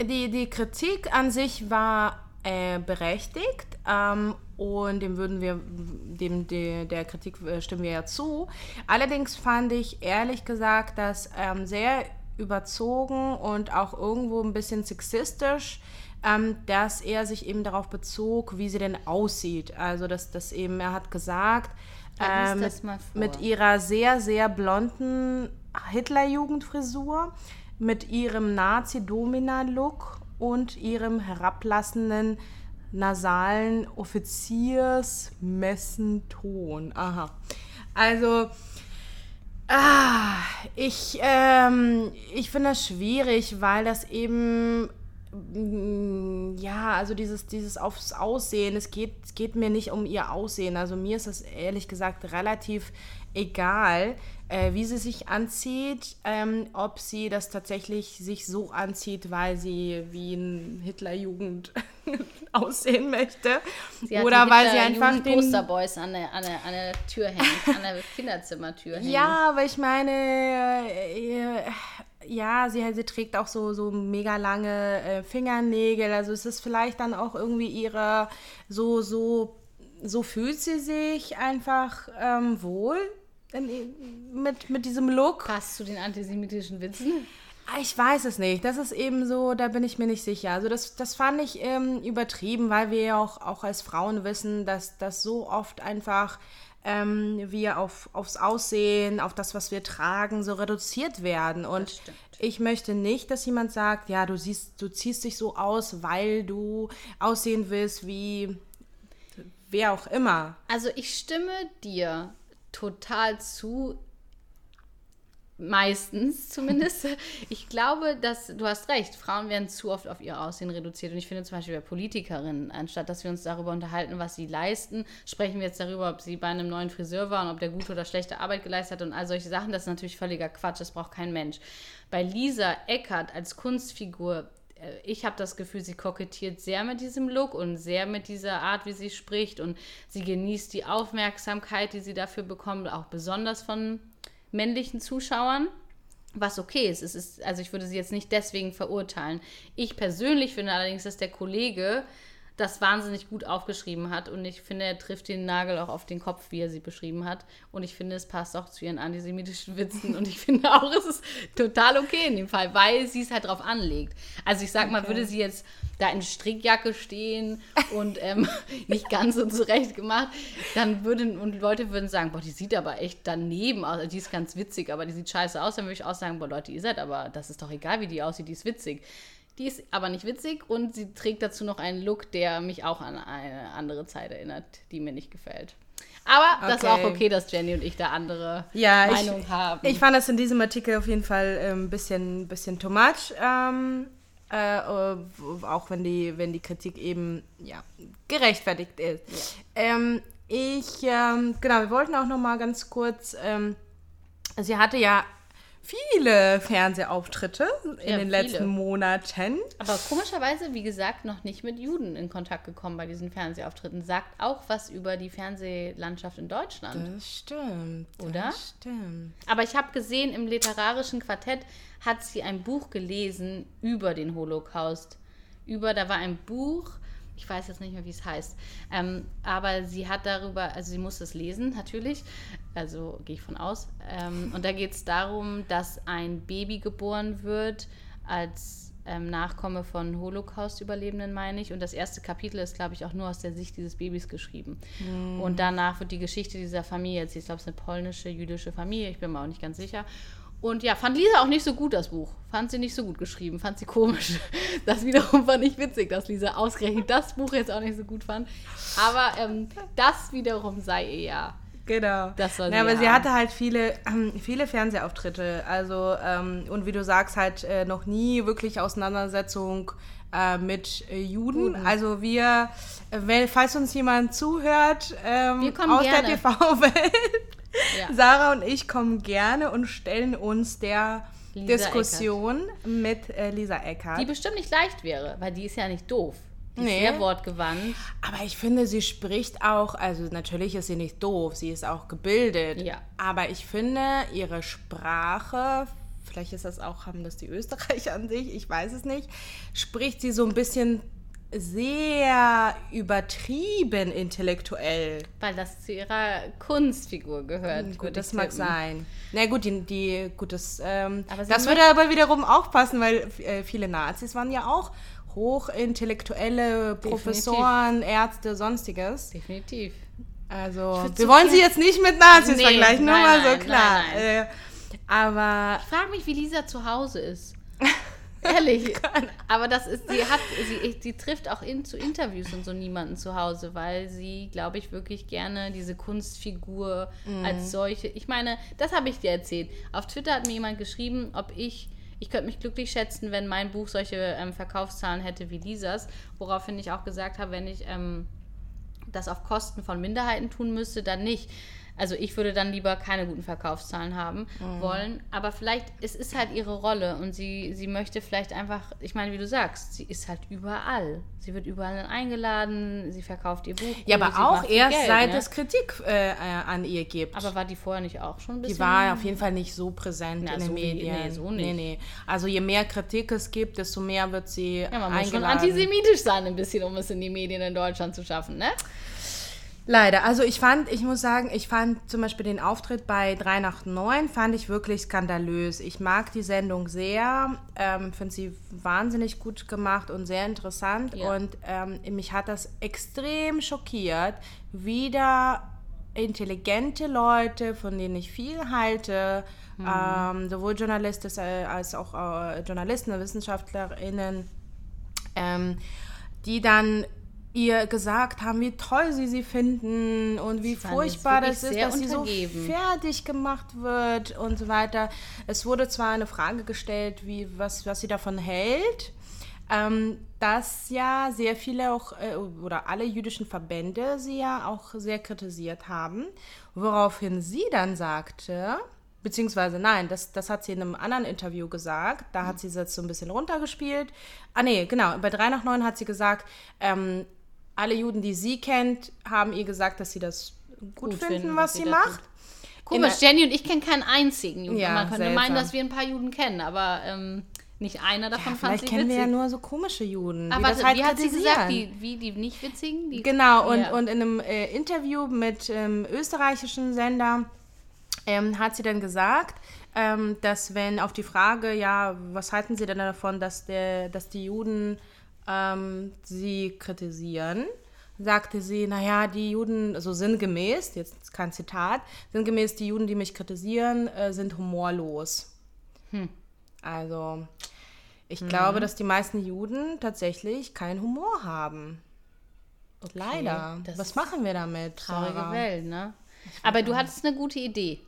Speaker 2: die, die Kritik an sich war äh, berechtigt ähm, und dem würden wir, dem, der, der Kritik äh, stimmen wir ja zu. Allerdings fand ich ehrlich gesagt das ähm, sehr überzogen und auch irgendwo ein bisschen sexistisch, ähm, dass er sich eben darauf bezog, wie sie denn aussieht. Also, dass, dass eben, er hat gesagt, äh,
Speaker 3: das
Speaker 2: mit, mit ihrer sehr, sehr blonden Hitlerjugendfrisur, mit ihrem Nazi-Domina-Look und ihrem herablassenden nasalen Offiziersmessenton. Aha. Also, ah, ich, ähm, ich finde das schwierig, weil das eben Ja, also dieses, dieses aufs Aussehen, es geht, es geht mir nicht um ihr Aussehen. Also mir ist das ehrlich gesagt relativ egal, äh, wie sie sich anzieht, ähm, ob sie das tatsächlich sich so anzieht, weil sie wie ein Hitlerjugend aussehen möchte. Oder weil sie einfach den,
Speaker 3: Posterboys an der, an, der, an der Tür hängen, an der Kinderzimmertür hängen.
Speaker 2: Ja, aber ich meine, äh, ja, sie, sie trägt auch so, so mega lange äh, Fingernägel. Also es ist vielleicht dann auch irgendwie ihre, so, so, so fühlt sie sich einfach ähm, wohl in, mit, mit diesem Look.
Speaker 3: Passt zu den antisemitischen Witzen.
Speaker 2: Ich weiß es nicht. Das ist eben so, da bin ich mir nicht sicher. Also das, das fand ich ähm, übertrieben, weil wir ja auch, auch als Frauen wissen, dass das so oft einfach ähm, wir auf, aufs Aussehen, auf das, was wir tragen, so reduziert werden. Und ich möchte nicht, dass jemand sagt, ja, du siehst, du ziehst dich so aus, weil du aussehen willst wie wer auch immer.
Speaker 3: Also ich stimme dir total zu. Meistens zumindest. Ich glaube, dass du hast recht. Frauen werden zu oft auf ihr Aussehen reduziert. Und ich finde zum Beispiel bei Politikerinnen, anstatt dass wir uns darüber unterhalten, was sie leisten, sprechen wir jetzt darüber, ob sie bei einem neuen Friseur waren, ob der gute oder schlechte Arbeit geleistet hat und all solche Sachen. Das ist natürlich völliger Quatsch. Das braucht kein Mensch. Bei Lisa Eckert als Kunstfigur äh, ich habe das Gefühl, sie kokettiert sehr mit diesem Look und sehr mit dieser Art, wie sie spricht und sie genießt die Aufmerksamkeit, die sie dafür bekommt, auch besonders von männlichen Zuschauern. Was okay ist. Es ist, also ich würde sie jetzt nicht deswegen verurteilen. Ich persönlich finde allerdings, dass der Kollege das wahnsinnig gut aufgeschrieben hat. Und ich finde, er trifft den Nagel auch auf den Kopf, wie er sie beschrieben hat. Und ich finde, es passt auch zu ihren antisemitischen Witzen. Und ich finde auch, es ist total okay in dem Fall, weil sie es halt drauf anlegt. Also ich sag okay. mal, würde sie jetzt da in Strickjacke stehen und ähm, nicht ganz so zurecht gemacht, dann würden, und Leute würden sagen, boah, die sieht aber echt daneben aus. Die ist ganz witzig, aber die sieht scheiße aus. Dann würde ich auch sagen, boah, Leute, ihr seid aber, das ist doch egal, wie die aussieht, die ist witzig. Die ist aber nicht witzig und sie trägt dazu noch einen Look, der mich auch an eine andere Zeit erinnert, die mir nicht gefällt. Aber okay. das war auch okay, dass Jenny und ich da andere
Speaker 2: ja,
Speaker 3: Meinung
Speaker 2: ich,
Speaker 3: haben.
Speaker 2: Ich fand das in diesem Artikel auf jeden Fall ein ähm, bisschen, bisschen too much. Ähm, äh, auch wenn die, wenn die Kritik eben ja, gerechtfertigt ist. Ja. Ähm, ich, ähm, genau, wir wollten auch noch mal ganz kurz, ähm, sie hatte ja viele Fernsehauftritte in ja, den letzten viele. Monaten.
Speaker 3: Aber komischerweise, wie gesagt, noch nicht mit Juden in Kontakt gekommen bei diesen Fernsehauftritten. Sagt auch was über die Fernsehlandschaft in Deutschland.
Speaker 2: Das stimmt.
Speaker 3: Oder?
Speaker 2: Das stimmt.
Speaker 3: Aber ich habe gesehen, im literarischen Quartett hat sie ein Buch gelesen über den Holocaust. Über, da war ein Buch ich weiß jetzt nicht mehr, wie es heißt. Ähm, aber sie hat darüber, also sie muss es lesen, natürlich. Also gehe ich von aus. Ähm, und da geht es darum, dass ein Baby geboren wird als ähm, Nachkomme von Holocaust-Überlebenden, meine ich. Und das erste Kapitel ist, glaube ich, auch nur aus der Sicht dieses Babys geschrieben. Mhm. Und danach wird die Geschichte dieser Familie erzählt. Ich glaube, es ist eine polnische, jüdische Familie. Ich bin mir auch nicht ganz sicher. Und ja, fand Lisa auch nicht so gut, das Buch. Fand sie nicht so gut geschrieben, fand sie komisch. Das wiederum fand ich witzig, dass Lisa ausgerechnet das Buch jetzt auch nicht so gut fand. Aber ähm, das wiederum sei eher.
Speaker 2: Genau. Das soll sie ja, aber sie hatte halt viele, ähm, viele Fernsehauftritte. Also, ähm, und wie du sagst, halt äh, noch nie wirklich Auseinandersetzung äh, mit äh, Juden. Guten. Also wir, äh, wenn, falls uns jemand zuhört ähm, aus gerne. der TV-Welt, ja. Sarah und ich kommen gerne und stellen uns der Lisa Diskussion Eckert. mit äh, Lisa Eckert.
Speaker 3: Die bestimmt nicht leicht wäre, weil die ist ja nicht doof. Die nee. ist sehr wortgewandt.
Speaker 2: Aber ich finde, sie spricht auch, also natürlich ist sie nicht doof, sie ist auch gebildet.
Speaker 3: Ja.
Speaker 2: Aber ich finde, ihre Sprache, vielleicht ist das auch, haben das die Österreicher an sich, ich weiß es nicht, spricht sie so ein bisschen sehr übertrieben intellektuell.
Speaker 3: Weil das zu ihrer Kunstfigur gehört.
Speaker 2: Hm, gut, das mag sein. Na gut, die, die gut, das, ähm, das würde aber wiederum auch passen, weil äh, viele Nazis waren ja auch hochintellektuelle Professoren, Definitiv. Ärzte, sonstiges.
Speaker 3: Definitiv.
Speaker 2: Also, wir wollen sie jetzt nicht mit Nazis nee, vergleichen, nur mal so klar. Nein, nein. Äh, aber.
Speaker 3: Ich frage mich, wie Lisa zu Hause ist. Ehrlich. Aber das ist, sie hat, sie, sie trifft auch in, zu Interviews und so niemanden zu Hause, weil sie, glaube ich, wirklich gerne diese Kunstfigur mhm. als solche. Ich meine, das habe ich dir erzählt. Auf Twitter hat mir jemand geschrieben, ob ich ich könnte mich glücklich schätzen, wenn mein Buch solche ähm, Verkaufszahlen hätte wie Lisas, woraufhin ich auch gesagt habe, wenn ich ähm, das auf Kosten von Minderheiten tun müsste, dann nicht. Also ich würde dann lieber keine guten Verkaufszahlen haben mhm. wollen. Aber vielleicht, es ist halt ihre Rolle und sie, sie möchte vielleicht einfach, ich meine, wie du sagst, sie ist halt überall. Sie wird überall eingeladen, sie verkauft ihr Buch.
Speaker 2: Ja, aber auch erst Geld, seit ne? es Kritik äh, an ihr gibt.
Speaker 3: Aber war die vorher nicht auch schon ein bisschen?
Speaker 2: Die war auf jeden Fall nicht so präsent Na, in den so Medien.
Speaker 3: Wie, nee, so nicht. Nee,
Speaker 2: nee. Also je mehr Kritik es gibt, desto mehr wird sie
Speaker 3: ja, man
Speaker 2: eingeladen.
Speaker 3: muss schon antisemitisch sein ein bisschen, um es in die Medien in Deutschland zu schaffen, ne?
Speaker 2: Leider. Also ich fand, ich muss sagen, ich fand zum Beispiel den Auftritt bei 3 nach 9 fand ich wirklich skandalös. Ich mag die Sendung sehr, ähm, finde sie wahnsinnig gut gemacht und sehr interessant.
Speaker 3: Ja.
Speaker 2: Und ähm, mich hat das extrem schockiert, wieder intelligente Leute, von denen ich viel halte, ähm, sowohl Journalisten als auch äh, Journalisten und WissenschaftlerInnen, ähm, die dann ihr gesagt haben, wie toll sie sie finden und wie furchtbar das ist, dass sie so fertig gemacht wird und so weiter. Es wurde zwar eine Frage gestellt, wie, was, was sie davon hält, ähm, dass ja sehr viele auch äh, oder alle jüdischen Verbände sie ja auch sehr kritisiert haben, woraufhin sie dann sagte, beziehungsweise nein, das, das hat sie in einem anderen Interview gesagt, da hat sie es jetzt so ein bisschen runtergespielt. Ah nee, genau, bei 3 nach 9 hat sie gesagt, ähm, alle Juden, die sie kennt, haben ihr gesagt, dass sie das gut, finden, was sie
Speaker 3: da
Speaker 2: macht.
Speaker 3: tut. Komisch, Jenny und ich kennen keinen einzigen Juden.
Speaker 2: Ja,
Speaker 3: Man könnte
Speaker 2: seltsam.
Speaker 3: meinen, dass wir ein paar Juden kennen, aber ähm, nicht einer davon fand
Speaker 2: Vielleicht
Speaker 3: sie
Speaker 2: kennen
Speaker 3: witzig.
Speaker 2: wir ja nur so komische Juden,
Speaker 3: aber
Speaker 2: das halt
Speaker 3: wie hat sie gesagt, die, wie die nicht witzigen? Die,
Speaker 2: Genau, und,
Speaker 3: Ja.
Speaker 2: und in einem äh, Interview mit ähm, österreichischen Sender ähm, hat sie dann gesagt, ähm, dass wenn auf die Frage, ja, was halten Sie denn davon, dass, der, dass die Juden ähm, sie kritisieren, sagte sie, naja, die Juden, so sinngemäß, jetzt kein Zitat, sinngemäß, die Juden, die mich kritisieren, äh, sind humorlos. Also, ich glaube, dass die meisten Juden tatsächlich keinen Humor haben. Leider.
Speaker 3: das
Speaker 2: Was machen wir damit?
Speaker 3: traurige
Speaker 2: Sarah?
Speaker 3: Welt, ne? Aber du hattest eine gute Idee.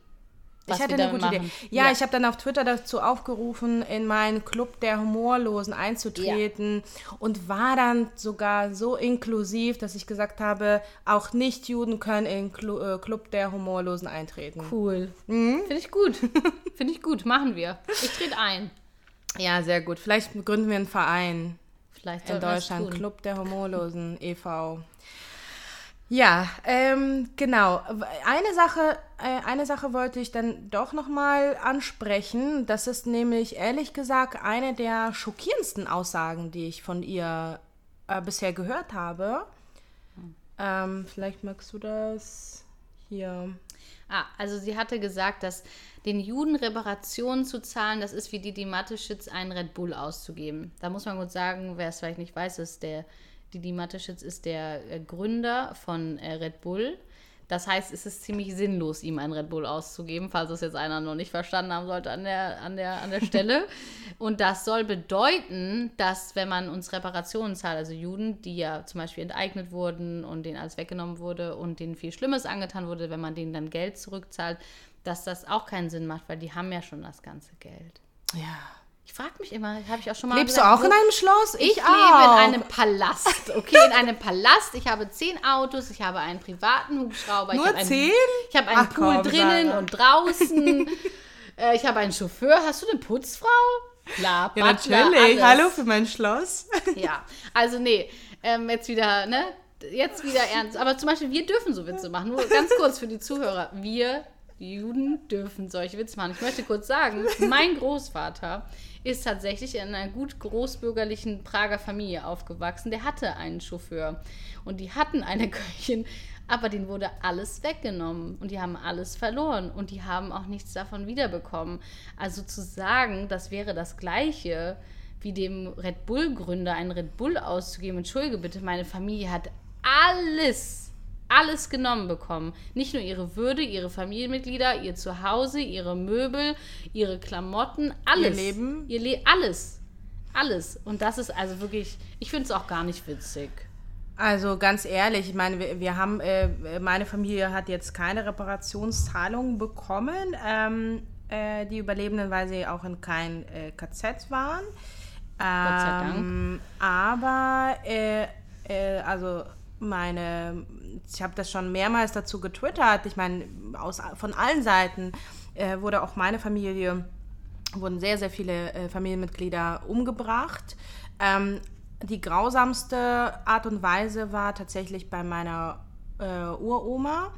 Speaker 3: Was
Speaker 2: Ich hatte eine gute
Speaker 3: machen.
Speaker 2: Idee. Ja, ich habe dann auf Twitter dazu aufgerufen, in meinen Club der Humorlosen einzutreten und war dann sogar so inklusiv, dass ich gesagt habe, auch Nicht-Juden können in Clu äh, Club der Humorlosen eintreten.
Speaker 3: Cool.
Speaker 2: Mhm.
Speaker 3: Finde ich gut. Finde ich gut. Machen wir. Ich trete ein.
Speaker 2: Ja, sehr gut. Vielleicht gründen wir einen Verein.
Speaker 3: Vielleicht
Speaker 2: in Deutschland. Club der Humorlosen e.V. Ja, ähm, genau. Eine Sache, äh, eine Sache wollte ich dann doch nochmal ansprechen. Das ist nämlich ehrlich gesagt eine der schockierendsten Aussagen, die ich von ihr äh, bisher gehört habe. Ähm, vielleicht magst du das hier.
Speaker 3: Ah, also sie hatte gesagt, dass den Juden Reparationen zu zahlen, das ist wie Didi Mateschitz einen Red Bull auszugeben. Da muss man gut sagen, wer es vielleicht nicht weiß, ist der Didi Mateschitz ist der äh, Gründer von äh, Red Bull. Das heißt, es ist ziemlich sinnlos, ihm einen Red Bull auszugeben, falls es jetzt einer noch nicht verstanden haben sollte an der, an der, an der Stelle. Und das soll bedeuten, dass wenn man uns Reparationen zahlt, also Juden, die ja zum Beispiel enteignet wurden und denen alles weggenommen wurde und denen viel Schlimmes angetan wurde, wenn man denen dann Geld zurückzahlt, dass das auch keinen Sinn macht, weil die haben ja schon das ganze Geld.
Speaker 2: Ja.
Speaker 3: Ich frage mich immer, habe ich auch schon mal
Speaker 2: Lebst
Speaker 3: gesagt,
Speaker 2: du auch
Speaker 3: wo-
Speaker 2: in einem Schloss?
Speaker 3: ich lebe
Speaker 2: auch.
Speaker 3: in einem Palast, okay, in einem Palast. Ich habe zehn Autos, ich habe einen privaten Hubschrauber.
Speaker 2: Nur
Speaker 3: ich einen,
Speaker 2: zehn?
Speaker 3: Ich habe einen
Speaker 2: Ach
Speaker 3: Pool
Speaker 2: komm,
Speaker 3: drinnen
Speaker 2: Sarah.
Speaker 3: und draußen. äh, ich habe einen Chauffeur. Hast du eine Putzfrau? Klar,
Speaker 2: Ja,
Speaker 3: Butler,
Speaker 2: natürlich.
Speaker 3: alles.
Speaker 2: Hallo für mein Schloss.
Speaker 3: Ja, also nee, ähm, jetzt wieder, ne? Jetzt wieder ernst. Aber zum Beispiel, wir dürfen so Witze machen. Nur ganz kurz für die Zuhörer. Wir, die Juden, dürfen solche Witze machen. Ich möchte kurz sagen, mein Großvater ist tatsächlich in einer gut großbürgerlichen Prager Familie aufgewachsen. Der hatte einen Chauffeur und die hatten eine Köchin, aber denen wurde alles weggenommen und die haben alles verloren und die haben auch nichts davon wiederbekommen. Also zu sagen, das wäre das Gleiche, wie dem Red Bull-Gründer einen Red Bull auszugeben. Entschuldige bitte, meine Familie hat alles, alles genommen bekommen. Nicht nur ihre Würde, ihre Familienmitglieder, ihr Zuhause, ihre Möbel, ihre Klamotten, alles.
Speaker 2: Leben.
Speaker 3: Ihr Le alles. Alles. Und das ist also wirklich, ich finde es auch gar nicht witzig.
Speaker 2: Also ganz ehrlich, ich meine, wir, wir haben, äh, meine Familie hat jetzt keine Reparationszahlungen bekommen, ähm, äh, die Überlebenden, weil sie auch in kein äh, KZ waren.
Speaker 3: Gott sei Dank.
Speaker 2: Ähm, aber, äh, äh, also meine, ich habe das schon mehrmals dazu getwittert. Ich meine, von allen Seiten äh, wurde auch meine Familie, wurden sehr, sehr viele äh, Familienmitglieder umgebracht. Ähm, die grausamste Art und Weise war tatsächlich bei meiner äh, Uroma.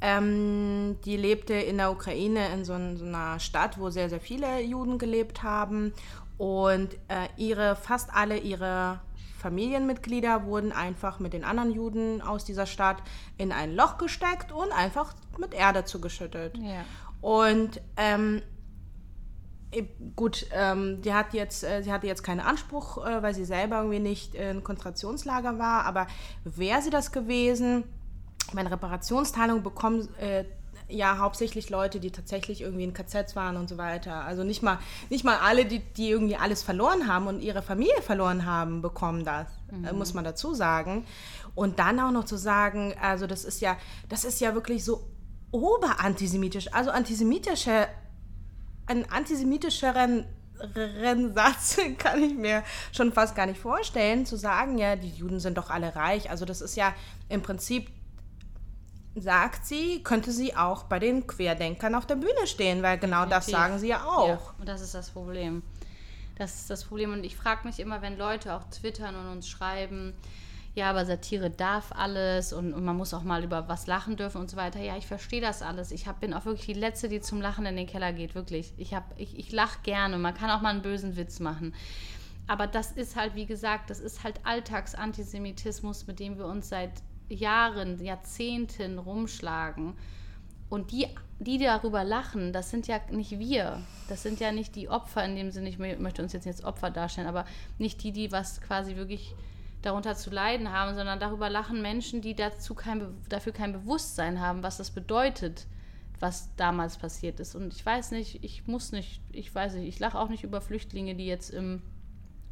Speaker 2: Ähm, die lebte in der Ukraine in so, ein- so einer Stadt, wo sehr, sehr viele Juden gelebt haben. Und äh, ihre, fast alle ihre Familienmitglieder wurden einfach mit den anderen Juden aus dieser Stadt in ein Loch gesteckt und einfach mit Erde zugeschüttet.
Speaker 3: Ja.
Speaker 2: Und ähm, äh, gut, ähm, die hat jetzt, äh, sie hatte jetzt keinen Anspruch, äh, weil sie selber irgendwie nicht in Konzentrationslager war, aber wäre sie das gewesen, meine Reparationsteilung bekommen äh, ja hauptsächlich Leute, die tatsächlich irgendwie in KZs waren und so weiter. Also nicht mal, nicht mal alle, die, die irgendwie alles verloren haben und ihre Familie verloren haben, bekommen das, äh, muss man dazu sagen. Und dann auch noch zu sagen, also das ist ja, das ist ja wirklich so oberantisemitisch, also antisemitische, einen antisemitischeren Satz kann ich mir schon fast gar nicht vorstellen, zu sagen, ja, die Juden sind doch alle reich. Also das ist ja im Prinzip, sagt sie, könnte sie auch bei den Querdenkern auf der Bühne stehen, weil genau das
Speaker 3: Definitiv.
Speaker 2: sagen sie ja auch.
Speaker 3: Ja, und das ist das Problem. Das ist das Problem. Und ich frage mich immer, wenn Leute auch twittern und uns schreiben, ja, aber Satire darf alles und, und man muss auch mal über was lachen dürfen und so weiter. Ja, ich verstehe das alles. Ich hab, bin auch wirklich die Letzte, die zum Lachen in den Keller geht, wirklich. Ich, hab- ich, ich lache gerne. Man kann auch mal einen bösen Witz machen. Aber das ist halt, wie gesagt, das ist halt Alltagsantisemitismus, mit dem wir uns seit Jahren, Jahrzehnten rumschlagen. Und die, die darüber lachen, das sind ja nicht wir. Das sind ja nicht die Opfer in dem Sinne, ich mö- möchte uns jetzt nicht als Opfer darstellen, aber nicht die, die was quasi wirklich darunter zu leiden haben, sondern darüber lachen Menschen, die dazu kein, dafür kein Bewusstsein haben, was das bedeutet, was damals passiert ist. Und ich weiß nicht, ich muss nicht, ich weiß nicht, ich lache auch nicht über Flüchtlinge, die jetzt im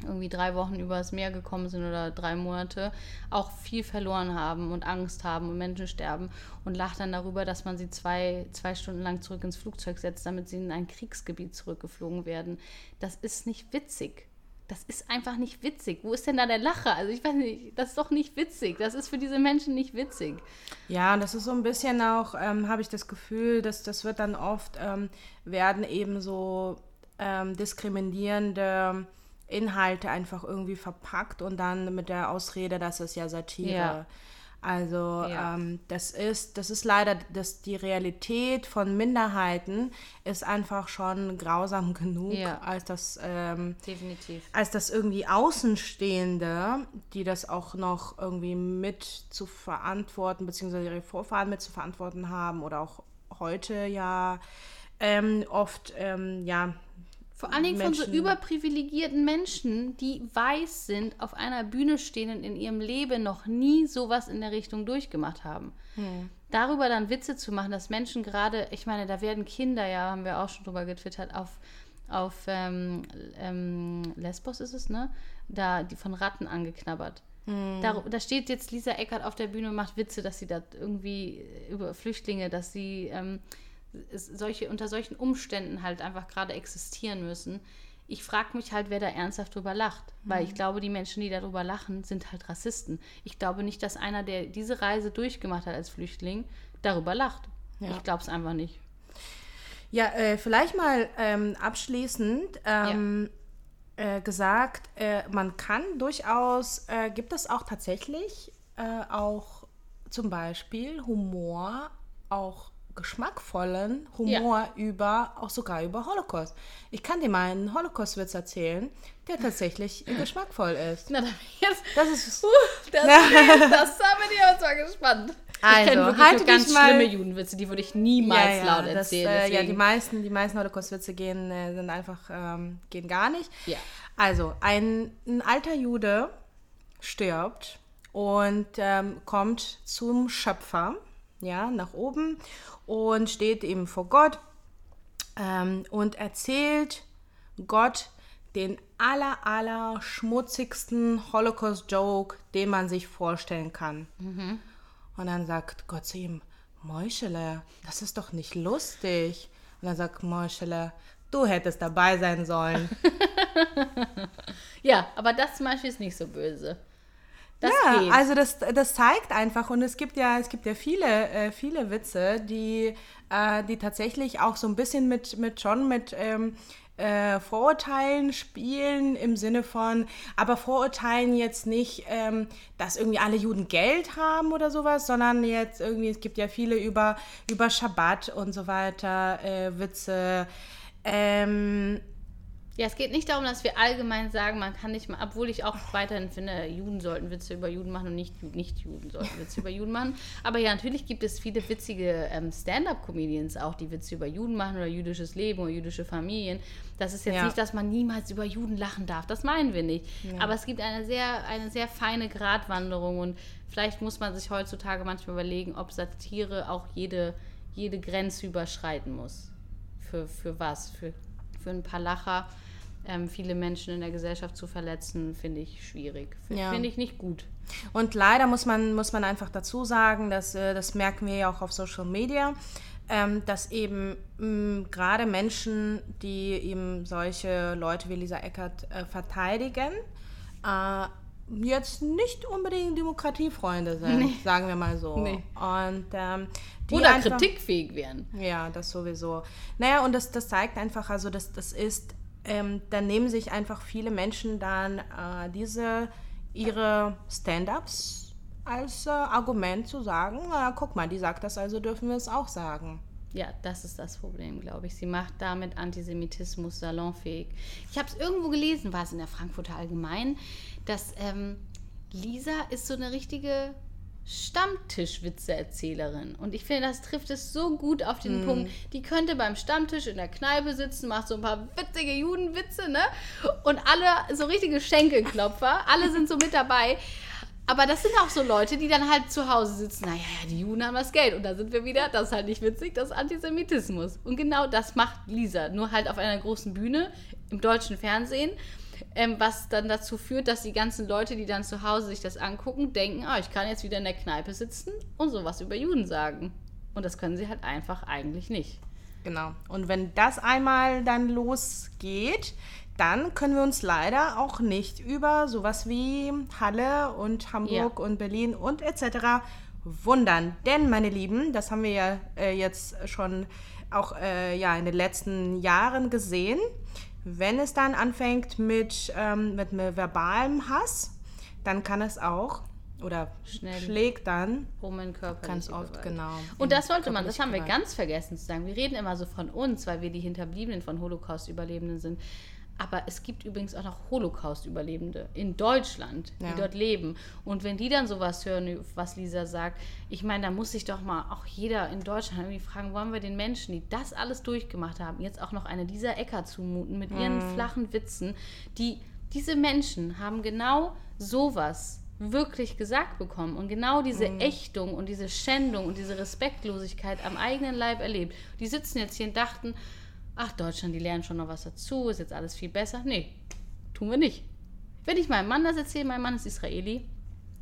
Speaker 3: irgendwie drei Wochen übers Meer gekommen sind oder drei Monate, auch viel verloren haben und Angst haben und Menschen sterben und lacht dann darüber, dass man sie zwei, zwei Stunden lang zurück ins Flugzeug setzt, damit sie in ein Kriegsgebiet zurückgeflogen werden. Das ist nicht witzig. Das ist einfach nicht witzig. Wo ist denn da der Lacher? Also ich weiß nicht, das ist doch nicht witzig. Das ist für diese Menschen nicht witzig.
Speaker 2: Ja, das ist so ein bisschen auch, ähm, habe ich das Gefühl, dass das wird dann oft, ähm, werden eben so ähm, diskriminierende Inhalte einfach irgendwie verpackt und dann mit der Ausrede, das ist ja Satire.
Speaker 3: Ja.
Speaker 2: Also
Speaker 3: Ja.
Speaker 2: ähm, das ist, das ist leider, dass die Realität von Minderheiten ist einfach schon grausam genug,
Speaker 3: Ja.
Speaker 2: als das ähm,
Speaker 3: Definitiv.
Speaker 2: als das irgendwie Außenstehende, die das auch noch irgendwie mit zu verantworten, beziehungsweise ihre Vorfahren mit zu verantworten haben oder auch heute ja ähm, oft, ähm, ja,
Speaker 3: Vor allen Dingen von so
Speaker 2: Menschen-
Speaker 3: überprivilegierten Menschen, die weiß sind, auf einer Bühne stehen und in ihrem Leben noch nie sowas in der Richtung durchgemacht haben. Darüber dann Witze zu machen, dass Menschen gerade, ich meine, da werden Kinder, ja, haben wir auch schon drüber getwittert, auf, auf ähm, ähm, Lesbos ist es, ne? Da die von Ratten angeknabbert. Da, da steht jetzt Lisa Eckert auf der Bühne und macht Witze, dass sie da irgendwie über Flüchtlinge, dass sie ähm, solche, unter solchen Umständen halt einfach gerade existieren müssen. Ich frage mich halt, wer da ernsthaft drüber lacht. Weil ich glaube, die Menschen, die darüber lachen, sind halt Rassisten. Ich glaube nicht, dass einer, der diese Reise durchgemacht hat als Flüchtling, darüber lacht.
Speaker 2: Ja.
Speaker 3: Ich glaube es einfach nicht.
Speaker 2: Ja, äh, vielleicht mal ähm, abschließend ähm, äh, gesagt, äh, man kann durchaus, äh, gibt es auch tatsächlich äh, auch zum Beispiel Humor, auch geschmackvollen Humor über, auch sogar über Holocaust. Ich kann dir mal einen Holocaust-Witz erzählen, der tatsächlich geschmackvoll ist.
Speaker 3: Na, da bin ich jetzt.
Speaker 2: Das ist
Speaker 3: Das, das da bin ich aber zwar gespannt. ich
Speaker 2: Also,
Speaker 3: kenne wirklich
Speaker 2: halte
Speaker 3: ganz
Speaker 2: mal-
Speaker 3: schlimme Judenwitze, die würde ich niemals laut
Speaker 2: das,
Speaker 3: erzählen.
Speaker 2: äh, ja, die meisten, die meisten Holocaust-Witze gehen, äh, sind einfach, ähm, gehen gar nicht.
Speaker 3: Ja.
Speaker 2: Also, ein, ein alter Jude stirbt und ähm, kommt zum Schöpfer, ja, nach oben und steht eben vor Gott ähm, und erzählt Gott den aller, aller schmutzigsten Holocaust-Joke, den man sich vorstellen kann. Und dann sagt Gott zu ihm, Meuschele, das ist doch nicht lustig. Und dann sagt Meuschele, du hättest dabei sein sollen.
Speaker 3: ja, aber das zum Beispiel ist nicht so böse. Das
Speaker 2: ja,
Speaker 3: geht.
Speaker 2: also das, das zeigt einfach und es gibt ja, es gibt ja viele, äh, viele Witze, die, äh, die tatsächlich auch so ein bisschen mit, mit schon mit ähm, äh, Vorurteilen spielen im Sinne von, aber Vorurteilen jetzt nicht, ähm, dass irgendwie alle Juden Geld haben oder sowas, sondern jetzt irgendwie, es gibt ja viele über, über Schabbat und so weiter, äh, Witze. Ähm,
Speaker 3: Ja, es geht nicht darum, dass wir allgemein sagen, man kann nicht mal, obwohl ich auch weiterhin finde, Juden sollten Witze über Juden machen und nicht, nicht Juden sollten Witze über Juden machen. Aber ja, natürlich gibt es viele witzige ähm, Stand-up-Comedians auch, die Witze über Juden machen oder jüdisches Leben oder jüdische Familien. Das ist jetzt
Speaker 2: Ja.
Speaker 3: nicht, dass man niemals über Juden lachen darf. Das meinen wir nicht.
Speaker 2: Ja.
Speaker 3: Aber es gibt eine sehr, eine sehr feine Gratwanderung und vielleicht muss man sich heutzutage manchmal überlegen, ob Satire auch jede, jede Grenze überschreiten muss. Für, für was? Für, für ein paar Lacher ähm, viele Menschen in der Gesellschaft zu verletzen, finde ich schwierig. Finde
Speaker 2: Ja.
Speaker 3: finde ich nicht gut.
Speaker 2: Und leider muss man, muss man einfach dazu sagen, dass, äh, das merken wir ja auch auf Social Media, ähm, dass eben mh, gerade Menschen, die eben solche Leute wie Lisa Eckert äh, verteidigen, äh, jetzt nicht unbedingt Demokratiefreunde sind, sagen wir mal so.
Speaker 3: Nee.
Speaker 2: Und ähm, die
Speaker 3: Oder
Speaker 2: einfach-
Speaker 3: kritikfähig werden.
Speaker 2: ja, das sowieso. Naja, und das, das zeigt einfach, also das, das ist, ähm, dann nehmen sich einfach viele Menschen dann äh, diese, ihre Stand-ups als äh, Argument zu sagen, na guck mal, die sagt das, also dürfen wir es auch sagen.
Speaker 3: Ja, das ist das Problem, glaube ich. Sie macht damit Antisemitismus salonfähig. Ich habe es irgendwo gelesen, war es in der Frankfurter Allgemein, dass ähm, Lisa ist so eine richtige Stammtischwitze-Erzählerin. Und ich finde, das trifft es so gut auf den Punkt. Die könnte beim Stammtisch in der Kneipe sitzen, macht so ein paar witzige Judenwitze, ne? Und alle so richtige Schenkelklopfer, alle sind so mit dabei. Aber das sind auch so Leute, die dann halt zu Hause sitzen. Naja, ja, die Juden haben das Geld. Und da sind wir wieder. Das ist halt nicht witzig, das ist Antisemitismus. Und genau das macht Lisa. Nur halt auf einer großen Bühne im deutschen Fernsehen. Ähm, was dann dazu führt, dass die ganzen Leute, die dann zu Hause sich das angucken, denken, ah, ich kann jetzt wieder in der Kneipe sitzen und sowas über Juden sagen. Und das können sie halt einfach eigentlich nicht.
Speaker 2: Genau. Und wenn das einmal dann losgeht, dann können wir uns leider auch nicht über sowas wie Halle und Hamburg und Berlin und etc. wundern. Denn, meine Lieben, das haben wir ja äh, jetzt schon auch äh, ja, in den letzten Jahren gesehen, wenn es dann anfängt mit, ähm, mit verbalem Hass, dann kann es auch oder
Speaker 3: Schnell.
Speaker 2: schlägt dann
Speaker 3: Um in körperliche
Speaker 2: ganz oft,
Speaker 3: Gewalt.
Speaker 2: genau.
Speaker 3: Und das sollte man, das haben wir
Speaker 2: Gewalt.
Speaker 3: ganz vergessen zu sagen. Wir reden immer so von uns, weil wir die Hinterbliebenen von Holocaust-Überlebenden sind. Aber es gibt übrigens auch noch Holocaust-Überlebende in Deutschland, die
Speaker 2: Ja.
Speaker 3: dort leben. Und wenn die dann sowas hören, was Lisa sagt, ich meine, da muss sich doch mal auch jeder in Deutschland irgendwie fragen, wollen wir den Menschen, die das alles durchgemacht haben, jetzt auch noch eine Lisa Ecker zumuten mit ihren
Speaker 2: Mhm.
Speaker 3: flachen Witzen, die diese Menschen haben genau sowas wirklich gesagt bekommen und genau diese
Speaker 2: Mhm.
Speaker 3: Ächtung und diese Schändung und diese Respektlosigkeit am eigenen Leib erlebt. Die sitzen jetzt hier und dachten, ach Deutschland, die lernen schon noch was dazu, ist jetzt alles viel besser. Nee, tun wir nicht. Wenn ich meinem Mann das erzähle, mein Mann ist Israeli,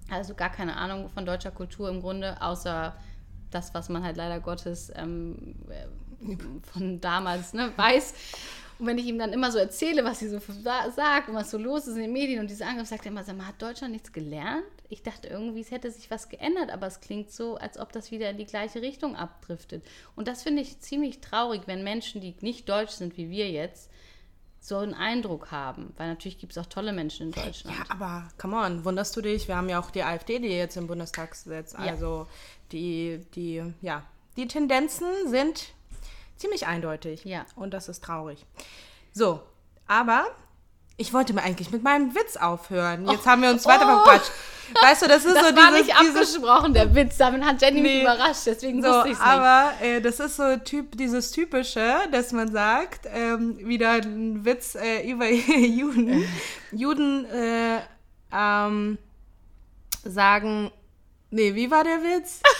Speaker 3: also gar keine Ahnung von deutscher Kultur im Grunde, außer das, was man halt leider Gottes ähm, äh, von damals ne, weiß. Und wenn ich ihm dann immer so erzähle, was sie so sa- sagt und was so los ist in den Medien und diese Angriff, sagt er immer, sag mal, hat Deutschland nichts gelernt? Ich dachte irgendwie, es hätte sich was geändert, aber es klingt so, als ob das wieder in die gleiche Richtung abdriftet. Und das finde ich ziemlich traurig, wenn Menschen, die nicht deutsch sind wie wir jetzt, so einen Eindruck haben. Weil natürlich gibt es auch tolle Menschen in Deutschland.
Speaker 2: Ja, aber come on, wunderst du dich? Wir haben ja auch die AfD, die jetzt im Bundestag sitzt.
Speaker 3: Ja.
Speaker 2: Also die, die, ja, die Tendenzen sind ziemlich eindeutig.
Speaker 3: Ja.
Speaker 2: Und das ist traurig. So, aber ich wollte mir eigentlich mit meinem Witz aufhören. Jetzt haben wir uns weiter
Speaker 3: oh.
Speaker 2: verquatscht. Weißt du, das ist
Speaker 3: Das
Speaker 2: so
Speaker 3: war
Speaker 2: dieses,
Speaker 3: nicht
Speaker 2: dieses
Speaker 3: abgesprochen, der Witz. Damit hat Jenny
Speaker 2: Nee.
Speaker 3: mich überrascht, deswegen
Speaker 2: so,
Speaker 3: wusste ich es nicht.
Speaker 2: aber äh, das ist so typ, dieses typische, dass man sagt, ähm, wieder ein Witz äh, über Juden. Juden äh, ähm, sagen, nee, wie war der Witz?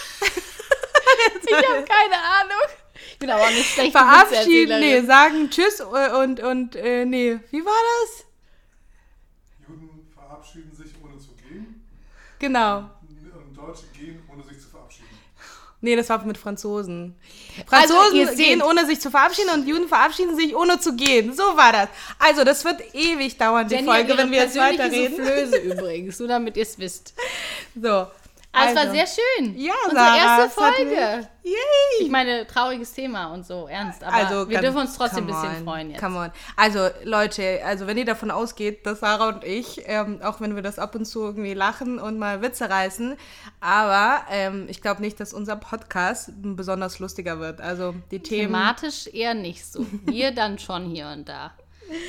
Speaker 3: Ich habe keine Ahnung. Ich bin aber auch nicht schlecht.
Speaker 2: Verabschieden, nee, sagen Tschüss äh, und, und äh, nee, wie war das?
Speaker 1: Juden verabschieden sich ohne zu gehen
Speaker 2: Genau.
Speaker 1: und Deutsche gehen ohne sich zu verabschieden.
Speaker 2: Nee, das war mit Franzosen.
Speaker 3: Also,
Speaker 2: Franzosen
Speaker 3: seht-
Speaker 2: gehen ohne sich zu verabschieden und Juden verabschieden sich ohne zu gehen. So war das. Also, das wird ewig dauern, die
Speaker 3: Jenny
Speaker 2: Folge, wenn wir jetzt weiterreden.
Speaker 3: Soufflöse übrigens, nur damit ihr es wisst.
Speaker 2: So.
Speaker 3: Aber es war
Speaker 2: also.
Speaker 3: sehr schön.
Speaker 2: Ja,
Speaker 3: Unsere
Speaker 2: Sarah,
Speaker 3: erste
Speaker 2: es hat
Speaker 3: Folge.
Speaker 2: Yay!
Speaker 3: Ich meine, trauriges Thema und so, ernst. Aber
Speaker 2: Also,
Speaker 3: wir dürfen uns trotzdem ein bisschen
Speaker 2: on,
Speaker 3: freuen jetzt.
Speaker 2: Come on. Also, Leute, also wenn ihr davon ausgeht, dass Sarah und ich, ähm, auch wenn wir das ab und zu irgendwie lachen und mal Witze reißen, aber ähm, ich glaube nicht, dass unser Podcast besonders lustiger wird. Also die Themen.
Speaker 3: Thematisch eher nicht so. Wir dann schon hier und da.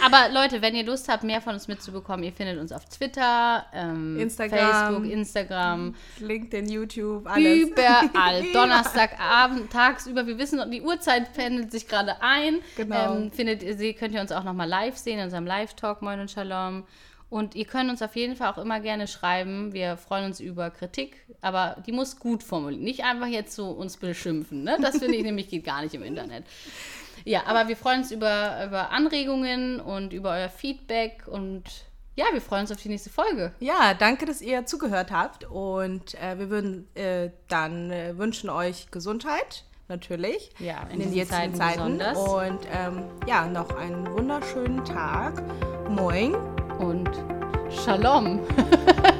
Speaker 3: Aber Leute, wenn ihr Lust habt, mehr von uns mitzubekommen, ihr findet uns auf Twitter, ähm,
Speaker 2: Instagram.
Speaker 3: Facebook, Instagram,
Speaker 2: LinkedIn, YouTube, alles.
Speaker 3: überall. Donnerstagabend, tagsüber. Wir wissen, die Uhrzeit pendelt sich gerade ein.
Speaker 2: Genau.
Speaker 3: Ähm, findet ihr, sie könnt ihr uns auch nochmal live sehen in unserem Live-Talk, Moin und Shalom. Und ihr könnt uns auf jeden Fall auch immer gerne schreiben. Wir freuen uns über Kritik, aber die muss gut formuliert. Nicht einfach jetzt so uns beschimpfen. Ne? Das finde ich nämlich geht gar nicht im Internet. Ja, aber wir freuen uns über, über Anregungen und über euer Feedback und ja, wir freuen uns auf die nächste Folge.
Speaker 2: Ja, danke, dass ihr zugehört habt. Und äh, wir würden äh, dann äh, wünschen euch Gesundheit, natürlich.
Speaker 3: Ja, in
Speaker 2: in den jetzigen
Speaker 3: Zeiten
Speaker 2: Zeiten.
Speaker 3: besonders.
Speaker 2: Und ähm, ja, noch einen wunderschönen Tag. Moin.
Speaker 3: Und Shalom.